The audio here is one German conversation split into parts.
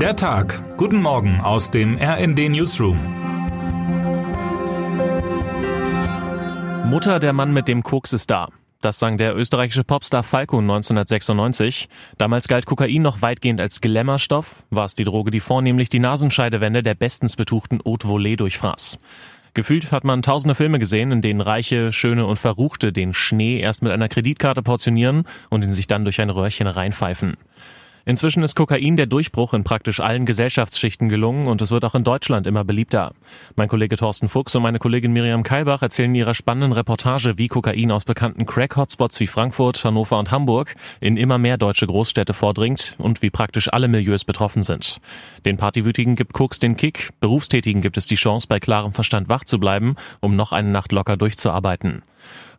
Der Tag. Guten Morgen aus dem RND Newsroom. Mutter der Mann mit dem Koks ist da. Das sang der österreichische Popstar Falco 1996. Damals galt Kokain noch weitgehend als Glamourstoff, war es die Droge, die vornehmlich die Nasenscheidewände der bestens betuchten Haute Volée durchfraß. Gefühlt hat man tausende Filme gesehen, in denen Reiche, Schöne und Verruchte den Schnee erst mit einer Kreditkarte portionieren und ihn sich dann durch ein Röhrchen reinpfeifen. Inzwischen ist Kokain der Durchbruch in praktisch allen Gesellschaftsschichten gelungen und es wird auch in Deutschland immer beliebter. Mein Kollege Thorsten Fuchs und meine Kollegin Miriam Keilbach erzählen in ihrer spannenden Reportage, wie Kokain aus bekannten Crack-Hotspots wie Frankfurt, Hannover und Hamburg in immer mehr deutsche Großstädte vordringt und wie praktisch alle Milieus betroffen sind. Den Partywütigen gibt Koks den Kick, Berufstätigen gibt es die Chance, bei klarem Verstand wach zu bleiben, um noch eine Nacht locker durchzuarbeiten.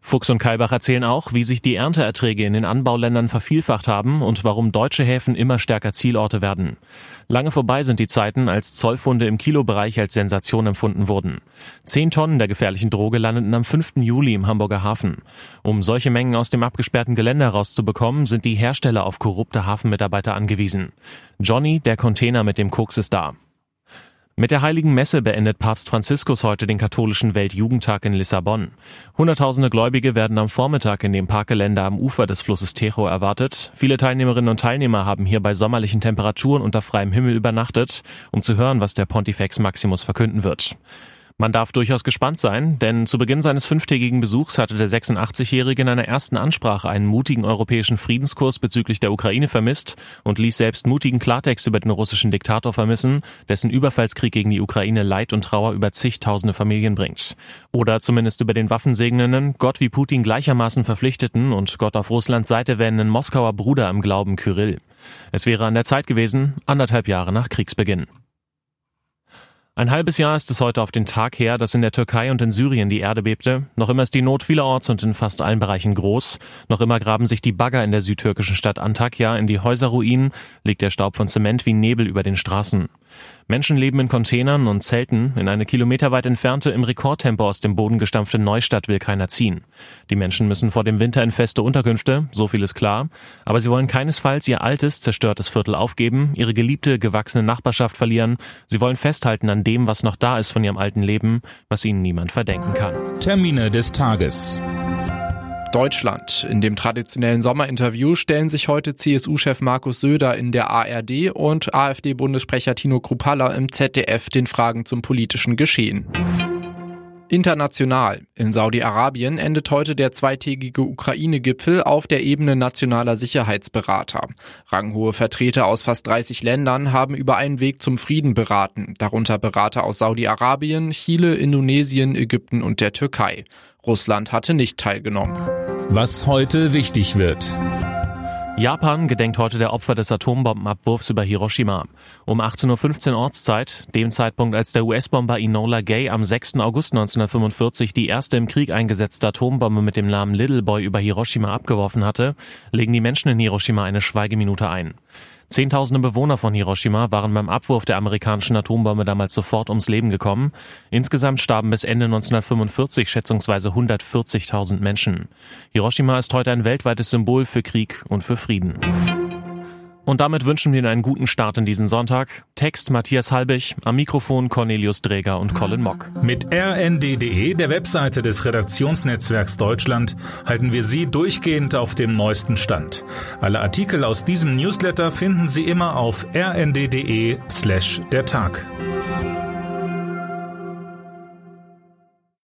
Fuchs und Kalbach erzählen auch, wie sich die Ernteerträge in den Anbauländern vervielfacht haben und warum deutsche Häfen immer stärker Zielorte werden. Lange vorbei sind die Zeiten, als Zollfunde im Kilobereich als Sensation empfunden wurden. Zehn Tonnen der gefährlichen Droge landeten am 5. Juli im Hamburger Hafen. Um solche Mengen aus dem abgesperrten Gelände herauszubekommen, sind die Hersteller auf korrupte Hafenmitarbeiter angewiesen. Johnny, der Container mit dem Koks ist da. Mit der Heiligen Messe beendet Papst Franziskus heute den katholischen Weltjugendtag in Lissabon. Hunderttausende Gläubige werden am Vormittag in dem Parkgelände am Ufer des Flusses Tejo erwartet. Viele Teilnehmerinnen und Teilnehmer haben hier bei sommerlichen Temperaturen unter freiem Himmel übernachtet, um zu hören, was der Pontifex Maximus verkünden wird. Man darf durchaus gespannt sein, denn zu Beginn seines fünftägigen Besuchs hatte der 86-Jährige in einer ersten Ansprache einen mutigen europäischen Friedenskurs bezüglich der Ukraine vermisst und ließ selbst mutigen Klartext über den russischen Diktator vermissen, dessen Überfallskrieg gegen die Ukraine Leid und Trauer über zigtausende Familien bringt. Oder zumindest über den waffensegnenden, Gott wie Putin gleichermaßen verpflichteten und Gott auf Russlands Seite wendenden Moskauer Bruder im Glauben Kyrill. Es wäre an der Zeit gewesen, anderthalb Jahre nach Kriegsbeginn. Ein halbes Jahr ist es heute auf den Tag her, dass in der Türkei und in Syrien die Erde bebte. Noch immer ist die Not vielerorts und in fast allen Bereichen groß. Noch immer graben sich die Bagger in der südtürkischen Stadt Antakya in die Häuserruinen, liegt der Staub von Zement wie Nebel über den Straßen. Menschen leben in Containern und Zelten. In eine kilometerweit entfernte, im Rekordtempo aus dem Boden gestampfte Neustadt will keiner ziehen. Die Menschen müssen vor dem Winter in feste Unterkünfte, so viel ist klar. Aber sie wollen keinesfalls ihr altes, zerstörtes Viertel aufgeben, ihre geliebte, gewachsene Nachbarschaft verlieren. Sie wollen festhalten an dem, was noch da ist von ihrem alten Leben, was ihnen niemand verdenken kann. Termine des Tages. Deutschland. In dem traditionellen Sommerinterview stellen sich heute CSU-Chef Markus Söder in der ARD und AfD-Bundessprecher Tino Kruppalla im ZDF den Fragen zum politischen Geschehen. International. In Saudi-Arabien endet heute der zweitägige Ukraine-Gipfel auf der Ebene nationaler Sicherheitsberater. Ranghohe Vertreter aus fast 30 Ländern haben über einen Weg zum Frieden beraten, darunter Berater aus Saudi-Arabien, Chile, Indonesien, Ägypten und der Türkei. Russland hatte nicht teilgenommen. Was heute wichtig wird. Japan gedenkt heute der Opfer des Atombombenabwurfs über Hiroshima. Um 18.15 Uhr Ortszeit, dem Zeitpunkt, als der US-Bomber Enola Gay am 6. August 1945 die erste im Krieg eingesetzte Atombombe mit dem Namen Little Boy über Hiroshima abgeworfen hatte, legen die Menschen in Hiroshima eine Schweigeminute ein. Zehntausende Bewohner von Hiroshima waren beim Abwurf der amerikanischen Atombombe damals sofort ums Leben gekommen. Insgesamt starben bis Ende 1945 schätzungsweise 140.000 Menschen. Hiroshima ist heute ein weltweites Symbol für Krieg und für Frieden. Und damit wünschen wir Ihnen einen guten Start in diesen Sonntag. Text Matthias Halbig, am Mikrofon Cornelius Dreger und Colin Mock. Mit rnd.de, der Webseite des Redaktionsnetzwerks Deutschland, halten wir Sie durchgehend auf dem neuesten Stand. Alle Artikel aus diesem Newsletter finden Sie immer auf rnd.de slash der Tag.